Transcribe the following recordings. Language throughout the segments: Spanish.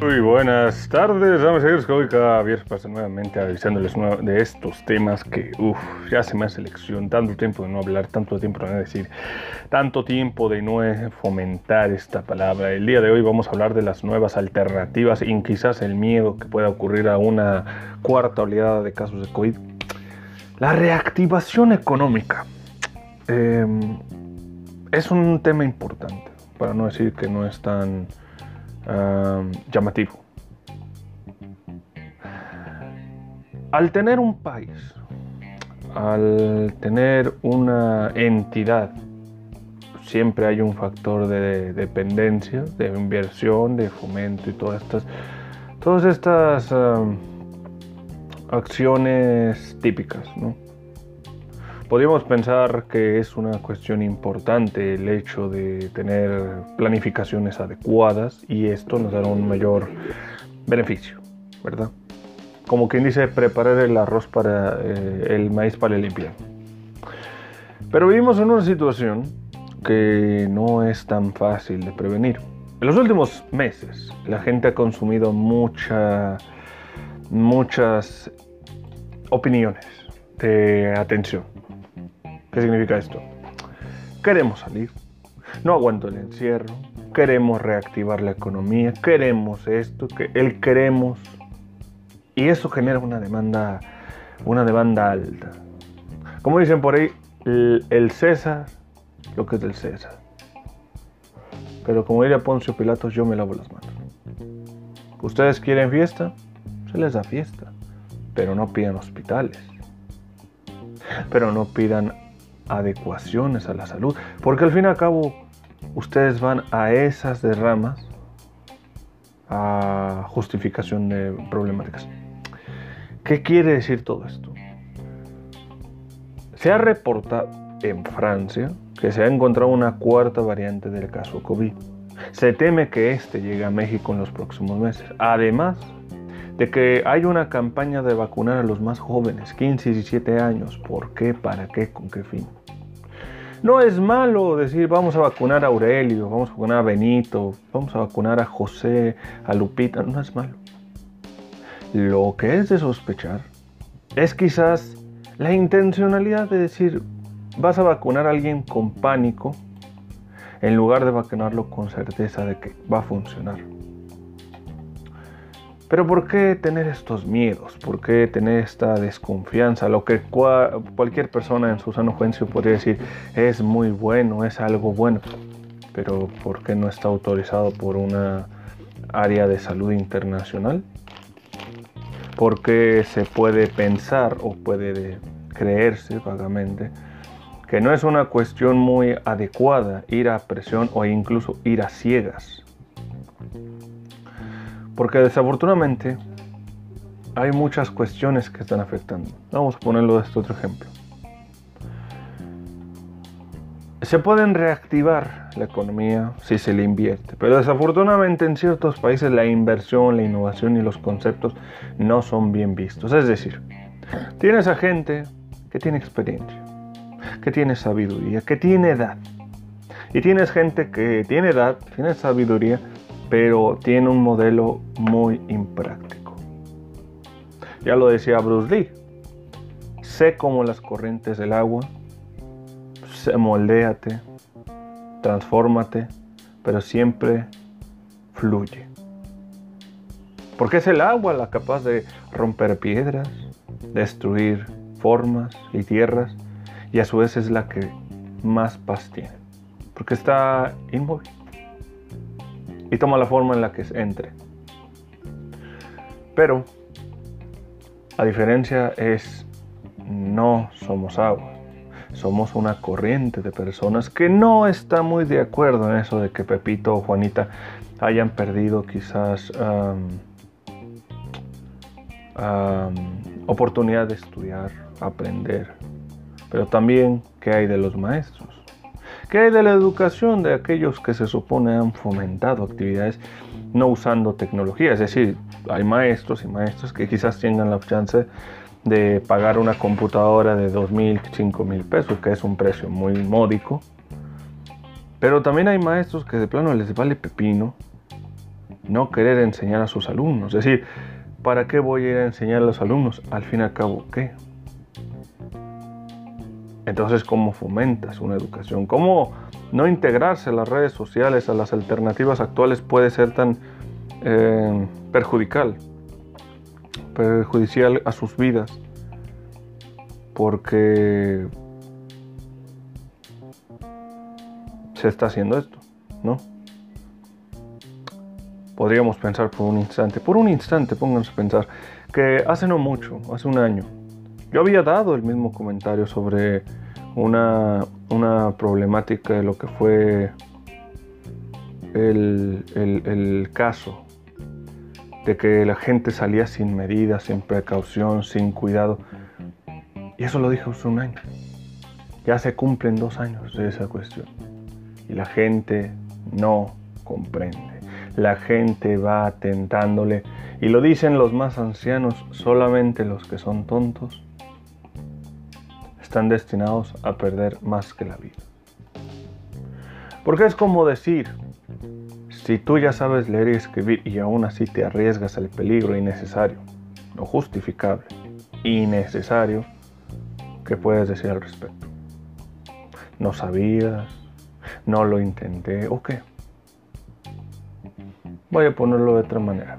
Muy buenas tardes, vamos a ir hoy cada viernes pasa nuevamente avisándoles de estos temas que uff, ya se me hace selección, tanto tiempo de no hablar, tanto tiempo de no decir, tanto tiempo de no fomentar esta palabra. El día de hoy vamos a hablar de las nuevas alternativas y quizás el miedo que pueda ocurrir a una cuarta oleada de casos de COVID. La reactivación económica eh, es un tema importante, para no decir que no es tan llamativo. Al tener un país, al tener una entidad, siempre hay un factor de dependencia, de inversión, de fomento y todas estas, todas estas acciones típicas, ¿no? Podríamos pensar que es una cuestión importante el hecho de tener planificaciones adecuadas y esto nos dará un mayor beneficio, ¿verdad? Como quien dice, preparar el arroz para eh, el maíz para el invierno. Pero vivimos en una situación que no es tan fácil de prevenir. En los últimos meses la gente ha consumido mucha, muchas opiniones de atención ¿Qué significa esto? Queremos salir, no aguanto el encierro, queremos reactivar la economía, queremos esto, que el queremos. Y eso genera una demanda, una demanda alta. Como dicen por ahí, el, César, lo que es del César. Pero como diría Poncio Pilatos, yo me lavo las manos. ¿Ustedes quieren fiesta? Se les da fiesta. Pero no pidan hospitales. Pero no pidan adecuaciones a la salud, porque al fin y al cabo ustedes van a esas derramas a justificación de problemáticas. ¿Qué quiere decir todo esto? Se ha reportado en Francia que se ha encontrado una cuarta variante del caso COVID. Se teme que este llegue a México en los próximos meses. Además, de que hay una campaña de vacunar a los más jóvenes, 15 y 17 años. ¿Por qué? ¿Para qué? ¿Con qué fin? No es malo decir vamos a vacunar a Aurelio, vamos a vacunar a Benito, vamos a vacunar a José, a Lupita, no es malo. Lo que es de sospechar es quizás la intencionalidad de decir vas a vacunar a alguien con pánico en lugar de vacunarlo con certeza de que va a funcionar. Pero ¿por qué tener estos miedos? ¿Por qué tener esta desconfianza? Lo que cualquier persona en su sano juicio podría decir es muy bueno, es algo bueno. Pero ¿por qué no está autorizado por una área de salud internacional? ¿Por qué se puede pensar o puede creerse vagamente que no es una cuestión muy adecuada ir a presión o incluso ir a ciegas porque desafortunadamente hay muchas cuestiones que están afectando. Vamos a ponerlo de este otro ejemplo. Se pueden reactivar la economía si se le invierte, pero desafortunadamente en ciertos países la inversión, la innovación y los conceptos no son bien vistos. Es decir, tienes a gente que tiene experiencia, que tiene sabiduría, que tiene edad. Y tienes gente que tiene edad, tiene sabiduría, pero tiene un modelo muy impráctico. Ya lo decía Bruce Lee, sé como las corrientes del agua, se moldéate, transfórmate, pero siempre fluye. Porque es el agua la capaz de romper piedras, destruir formas y tierras, y a su vez es la que más paz tiene, porque está inmóvil y toma la forma en la que entre. Pero la diferencia es no somos agua, somos una corriente de personas que no está muy de acuerdo en eso de que Pepito o Juanita hayan perdido quizás oportunidad de estudiar, aprender, pero también qué hay de los maestros ¿Qué hay de la educación de aquellos que se supone han fomentado actividades no usando tecnología? Es decir, hay maestros y maestras que quizás tengan la chance de pagar una computadora de 2.000, 5.000 pesos, que es un precio muy módico. Pero también hay maestros que de plano les vale pepino no querer enseñar a sus alumnos. Es decir, ¿para qué voy a ir a enseñar a los alumnos? Al fin y al cabo, ¿qué? Entonces, ¿cómo fomentas una educación? ¿Cómo no integrarse a las redes sociales, a las alternativas actuales puede ser tan eh, perjudicial, perjudicial a sus vidas? Porque se está haciendo esto, ¿no? Podríamos pensar por un instante, por un instante pónganse a pensar, que hace no mucho, hace un año, yo había dado el mismo comentario sobre una, problemática de lo que fue el, el, caso de que la gente salía sin medidas, sin precaución, sin cuidado. Y eso lo dije hace un año. Ya se cumplen dos años de esa cuestión. Y la gente no comprende. La gente va atentándole. Y lo dicen los más ancianos, solamente los que son tontos están destinados a perder más que la vida. Porque es como decir, si tú ya sabes leer y escribir y aún así te arriesgas al peligro innecesario, no justificable, innecesario, ¿qué puedes decir al respecto? ¿No sabías? ¿No lo intenté? ¿O qué? Voy a ponerlo de otra manera.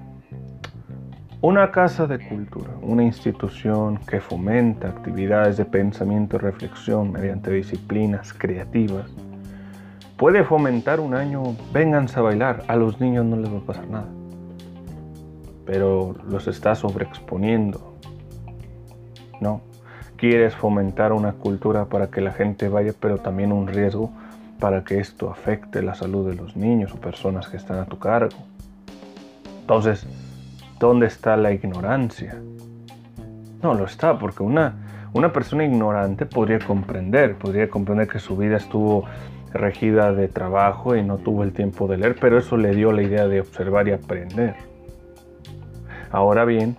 Una casa de cultura, una institución que fomenta actividades de pensamiento y reflexión mediante disciplinas creativas, puede fomentar un año, vénganse a bailar, a los niños no les va a pasar nada, pero los está sobreexponiendo, ¿no? Quieres fomentar una cultura para que la gente vaya, pero también un riesgo para que esto afecte la salud de los niños o personas que están a tu cargo. Entonces, ¿Dónde está la ignorancia? No lo está, porque una, una persona ignorante podría comprender, podría comprender que su vida estuvo regida de trabajo y no tuvo el tiempo de leer, pero eso le dio la idea de observar y aprender. Ahora bien,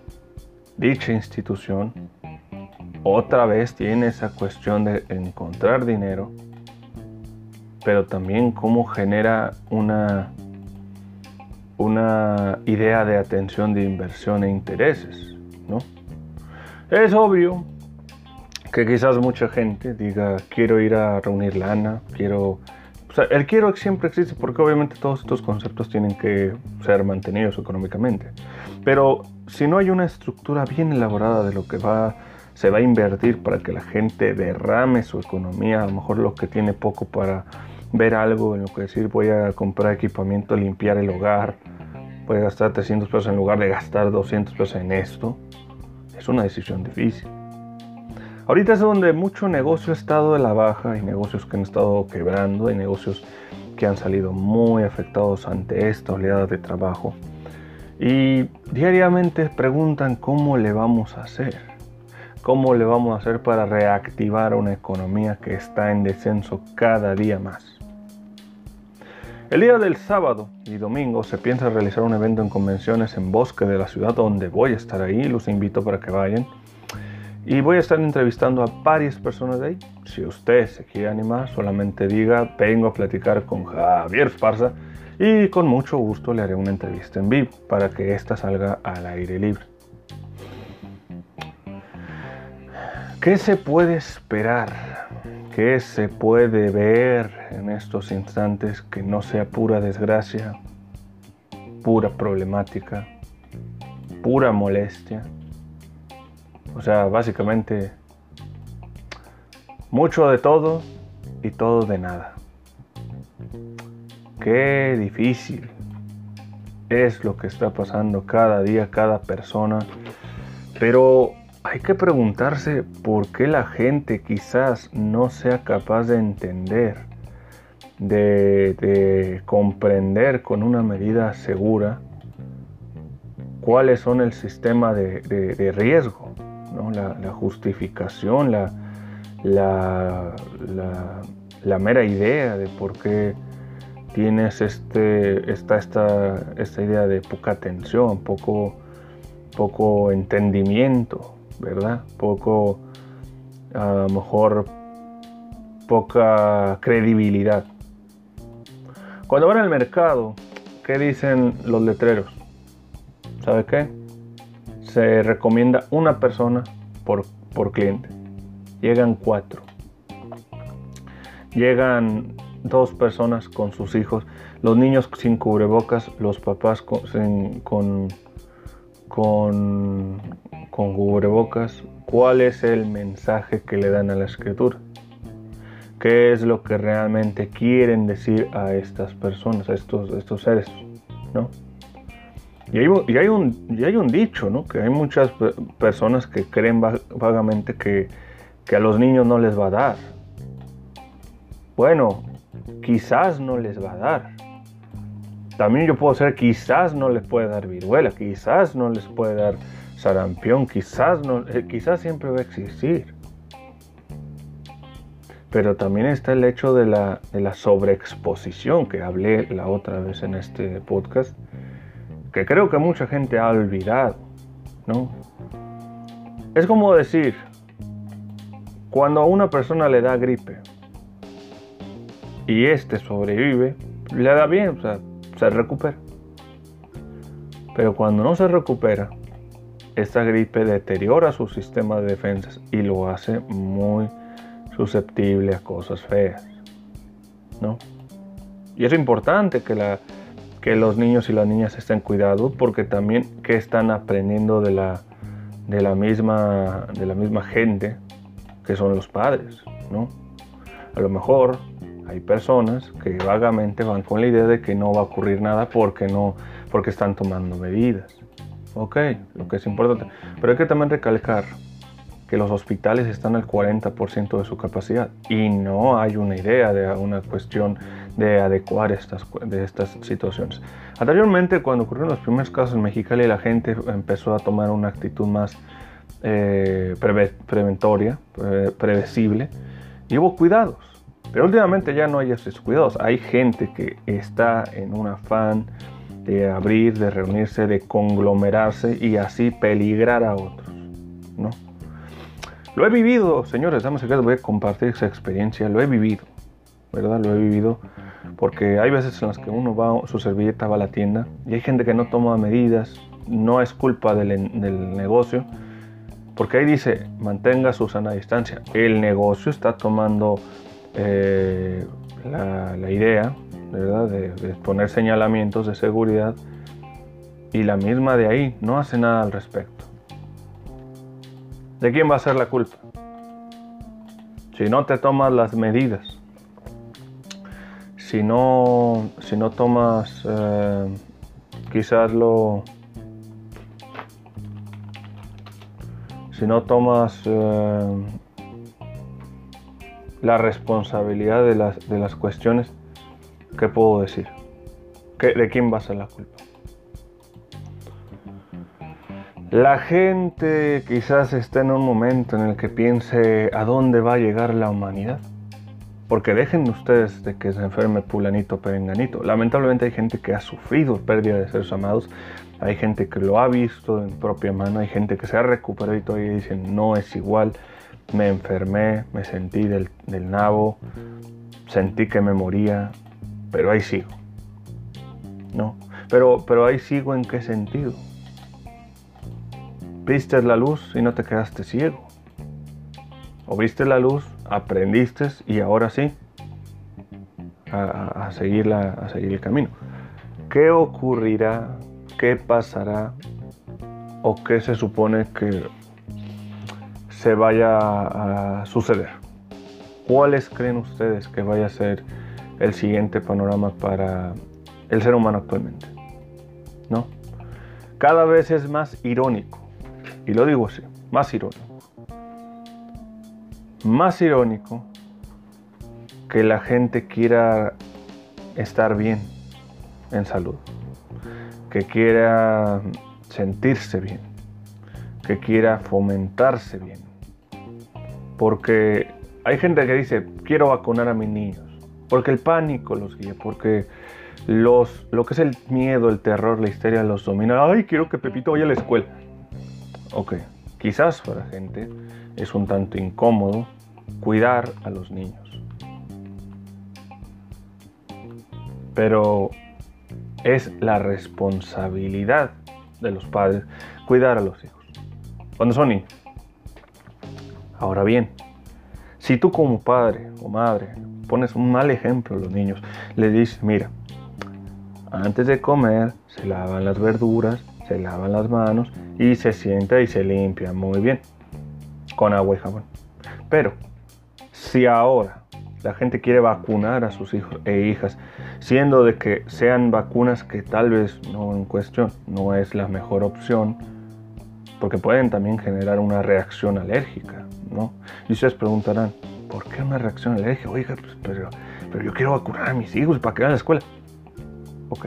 dicha institución otra vez tiene esa cuestión de encontrar dinero, pero también cómo genera una una idea de atención de inversión e intereses, ¿no? Es obvio que quizás mucha gente diga, quiero ir a reunir lana, quiero... O sea, el quiero siempre existe porque obviamente todos estos conceptos tienen que ser mantenidos económicamente. Pero si no hay una estructura bien elaborada de lo que va, se va a invertir para que la gente derrame su economía, a lo mejor lo que tiene poco para ver algo en lo que decir voy a comprar equipamiento, limpiar el hogar, a gastar 300 pesos en lugar de gastar 200 pesos en esto, es una decisión difícil. Ahorita es donde mucho negocio ha estado de la baja, hay negocios que han estado quebrando, hay negocios que han salido muy afectados ante esta oleada de trabajo. Y diariamente preguntan cómo le vamos a hacer. ¿Cómo le vamos a hacer para reactivar una economía que está en descenso cada día más? El día del sábado y domingo se piensa realizar un evento en convenciones en Bosque de la ciudad donde voy a estar ahí, los invito para que vayan. Y voy a estar entrevistando a varias personas de ahí. Si usted se quiere animar, solamente diga, vengo a platicar con Javier Esparza y con mucho gusto le haré una entrevista en vivo para que ésta salga al aire libre. ¿Qué se puede esperar ¿Qué se puede ver en estos instantes que no sea pura desgracia, pura problemática, pura molestia? O sea, básicamente mucho de todo y todo de nada. Qué difícil es lo que está pasando cada día, cada persona. Pero hay que preguntarse por qué la gente quizás no sea capaz de entender, de, comprender con una medida segura cuáles son el sistema de, riesgo, la, justificación, la, la, mera idea de por qué tienes este, esta, esta, esta idea de poca atención, poco, poco entendimiento ¿verdad? Poco, a lo mejor, poca credibilidad. Cuando van al mercado, ¿qué dicen los letreros? ¿Sabe qué? Se recomienda una persona por, por cliente. Llegan cuatro. Llegan dos personas con sus hijos, los niños sin cubrebocas, los papás con, con, con, con cubrebocas. ¿Cuál es el mensaje que le dan a la escritura? ¿Qué es lo que realmente quieren decir a estas personas, a estos, seres? ¿no? Y hay, un, dicho, ¿no? Que hay muchas personas que creen vagamente que a los niños no les va a dar. Bueno, quizás no les va a dar. También yo puedo ser, quizás no les puede dar viruela, quizás no les puede dar sarampión, quizás, no, eh, quizás siempre va a existir. Pero también está el hecho de la, de la sobreexposición que hablé la otra vez en este podcast, que creo que mucha gente ha olvidado, ¿no? Es como decir, cuando a una persona le da gripe y este sobrevive, le da bien, o sea, se recupera. Pero cuando no se recupera, esta gripe deteriora su sistema de defensas y lo hace muy susceptible a cosas feas. ¿no? Y es importante que, la, que los niños y las niñas estén cuidados porque también que están aprendiendo de la, de la, misma, de la misma gente que son los padres. ¿no? A lo mejor hay personas que vagamente van con la idea de que no va a ocurrir nada porque, no, porque están tomando medidas. Ok, lo que es importante. Pero hay que también recalcar que los hospitales están al 40% de su capacidad y no hay una idea de una cuestión de adecuar estas, de estas situaciones. Anteriormente, cuando ocurrieron los primeros casos en Mexicali, la gente empezó a tomar una actitud más eh, preventoria, previsible, y hubo cuidados. Pero últimamente ya no hay esos cuidados. Hay gente que está en un afán de abrir, de reunirse, de conglomerarse y así peligrar a otros. ¿no? Lo he vivido, señores, dame que voy a compartir esa experiencia, lo he vivido, ¿verdad? Lo he vivido porque hay veces en las que uno va, su servilleta va a la tienda y hay gente que no toma medidas, no es culpa del, negocio, porque ahí dice, mantenga su sana distancia. El negocio está tomando eh, la, idea, ¿verdad? De, poner señalamientos de seguridad y la misma de ahí no hace nada al respecto. ¿De quién va a ser la culpa? Si no te tomas las medidas, si no, si no tomas eh, quizás lo... Si no tomas eh, la responsabilidad de las, de las cuestiones, ¿qué puedo decir? ¿De quién va a ser la culpa? La gente quizás esté en un momento en el que piense a dónde va a llegar la humanidad. Porque dejen ustedes de que se enferme pulanito perenganito. Lamentablemente hay gente que ha sufrido pérdida de seres amados. Hay gente que lo ha visto en propia mano. Hay gente que se ha recuperado y todavía dicen no es igual. Me enfermé, me sentí del, del nabo, sentí que me moría, pero ahí sigo. ¿No? Pero, pero ahí sigo en qué sentido Viste la luz y no te quedaste ciego. O viste la luz, aprendiste y ahora sí a, seguir, a seguir el camino. ¿Qué ocurrirá? ¿Qué pasará? ¿O qué se supone que se vaya a suceder? ¿Cuáles creen ustedes que vaya a ser el siguiente panorama para el ser humano actualmente? ¿No? Cada vez es más irónico y lo digo así, más irónico. Más irónico que la gente quiera estar bien en salud, que quiera sentirse bien, que quiera fomentarse bien. Porque hay gente que dice, quiero vacunar a mis niños, porque el pánico los guía, porque los, lo que es el miedo, el terror, la histeria los domina. Ay, quiero que Pepito vaya a la escuela. Ok, quizás para gente es un tanto incómodo cuidar a los niños. Pero es la responsabilidad de los padres cuidar a los hijos cuando son niños. Ahora bien, si tú como padre o madre pones un mal ejemplo a los niños, le dices, mira, antes de comer se lavan las verduras, se lavan las manos y se sienta y se limpia muy bien con agua y jabón. Pero si ahora la gente quiere vacunar a sus hijos e hijas, siendo de que sean vacunas que tal vez no en cuestión no es la mejor opción, porque pueden también generar una reacción alérgica, ¿no? Y ustedes preguntarán, ¿por qué una reacción alérgica? Oiga, pues, pero, pero yo quiero vacunar a mis hijos para que vayan a la escuela. Ok.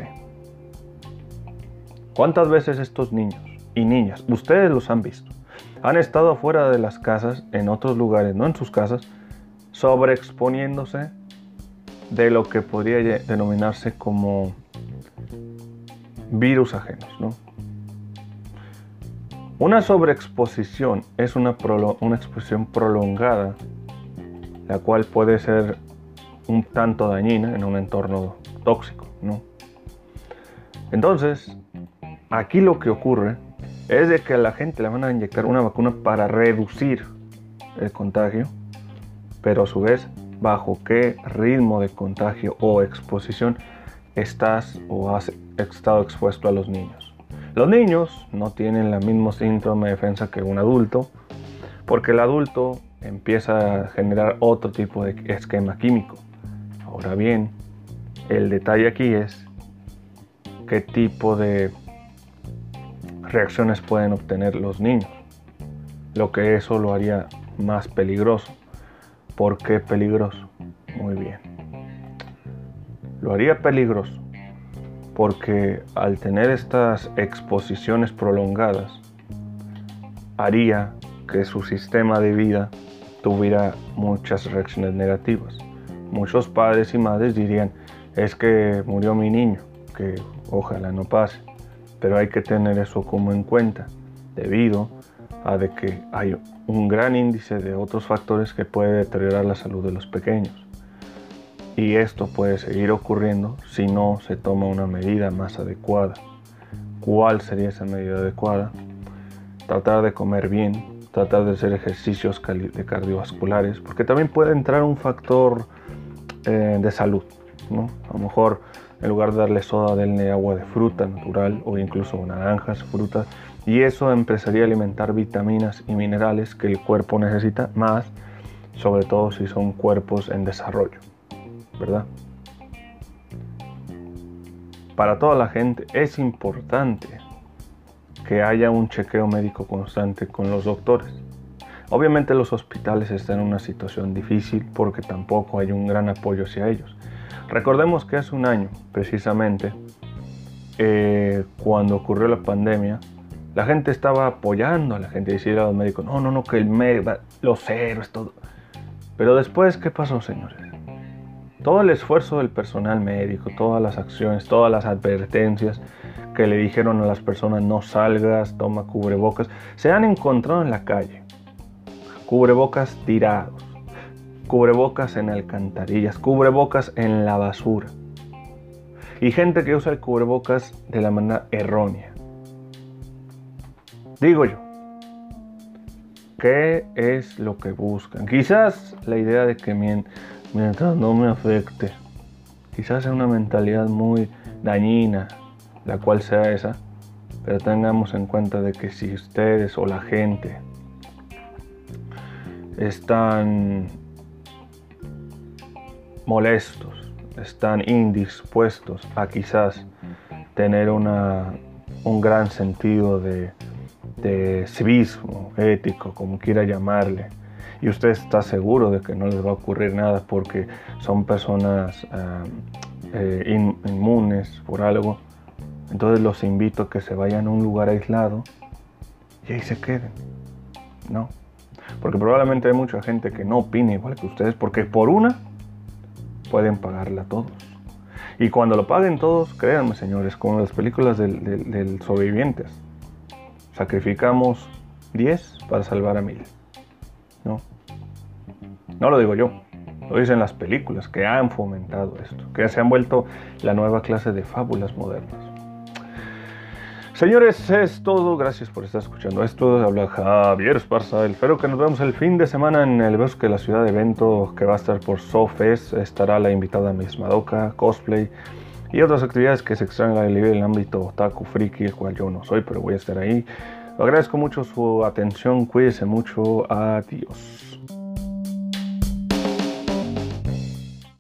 ¿Cuántas veces estos niños y niñas, ustedes los han visto, han estado afuera de las casas, en otros lugares, no en sus casas, sobreexponiéndose de lo que podría denominarse como virus ajenos, ¿no? Una sobreexposición es una, exposición prolongada, la cual puede ser un tanto dañina en un entorno tóxico, ¿no? Entonces, aquí lo que ocurre es que a la gente le van a inyectar una vacuna para reducir el contagio, pero a su vez, bajo qué ritmo de contagio o exposición estás o has estado expuesto a los niños. Los niños no tienen el mismo síntoma de defensa que un adulto, porque el adulto empieza a generar otro tipo de esquema químico. Ahora bien, el detalle aquí es qué tipo de reacciones pueden obtener los niños, lo que eso lo haría más peligroso. ¿Por qué peligroso? Muy bien. Lo haría peligroso porque al tener estas exposiciones prolongadas, haría que su sistema de vida tuviera muchas reacciones negativas. Muchos padres y madres dirían, es que murió mi niño, que ojalá no pase, pero hay que tener eso como en cuenta, debido a de que hay un gran índice de otros factores que puede deteriorar la salud de los pequeños. Y esto puede seguir ocurriendo si no se toma una medida más adecuada. ¿Cuál sería esa medida adecuada? Tratar de comer bien, tratar de hacer ejercicios de cardiovasculares, porque también puede entrar un factor eh, de salud. ¿no? A lo mejor en lugar de darle soda, denle agua de fruta natural o incluso naranjas, frutas. Y eso empezaría a alimentar vitaminas y minerales que el cuerpo necesita más, sobre todo si son cuerpos en desarrollo. Para toda la gente es importante que haya un chequeo médico constante con los doctores. Obviamente los hospitales están en una situación difícil porque tampoco hay un gran apoyo hacia ellos. Recordemos que hace un año, precisamente, eh, cuando ocurrió la pandemia, la gente estaba apoyando a la gente, decía a los médicos, no, no, no, que el médico, los héroes, todo. Pero después, ¿qué pasó, señores? Todo el esfuerzo del personal médico, todas las acciones, todas las advertencias que le dijeron a las personas no salgas, toma cubrebocas, se han encontrado en la calle. Cubrebocas tirados, cubrebocas en alcantarillas, cubrebocas en la basura. Y gente que usa el cubrebocas de la manera errónea. Digo yo, ¿qué es lo que buscan? Quizás la idea de que mientras no me afecte. Quizás sea una mentalidad muy dañina, la cual sea esa, pero tengamos en cuenta de que si ustedes o la gente están molestos, están indispuestos a quizás tener una, un gran sentido de, de civismo ético, como quiera llamarle, y usted está seguro de que no les va a ocurrir nada porque son personas eh, inmunes por algo, entonces los invito a que se vayan a un lugar aislado y ahí se queden. No. Porque probablemente hay mucha gente que no opine igual que ustedes porque por una pueden pagarla todos. Y cuando lo paguen todos, créanme señores, como las películas del, del sobrevivientes, sacrificamos 10 para salvar a mil. ¿No? No lo digo yo, Lo dicen las películas que han fomentado esto, que se han vuelto la nueva clase de fábulas modernas. Señores, es todo. Gracias por estar escuchando esto. Habla Javier Esparza. Espero que nos vemos el fin de semana en el Bosque la Ciudad de Evento que va a estar por Sofes. Estará la invitada Miss Madoka, cosplay y otras actividades que se extraen en el ámbito otaku friki, el cual yo no soy, pero voy a estar ahí. Agradezco mucho su atención. Cuídense mucho. Adiós.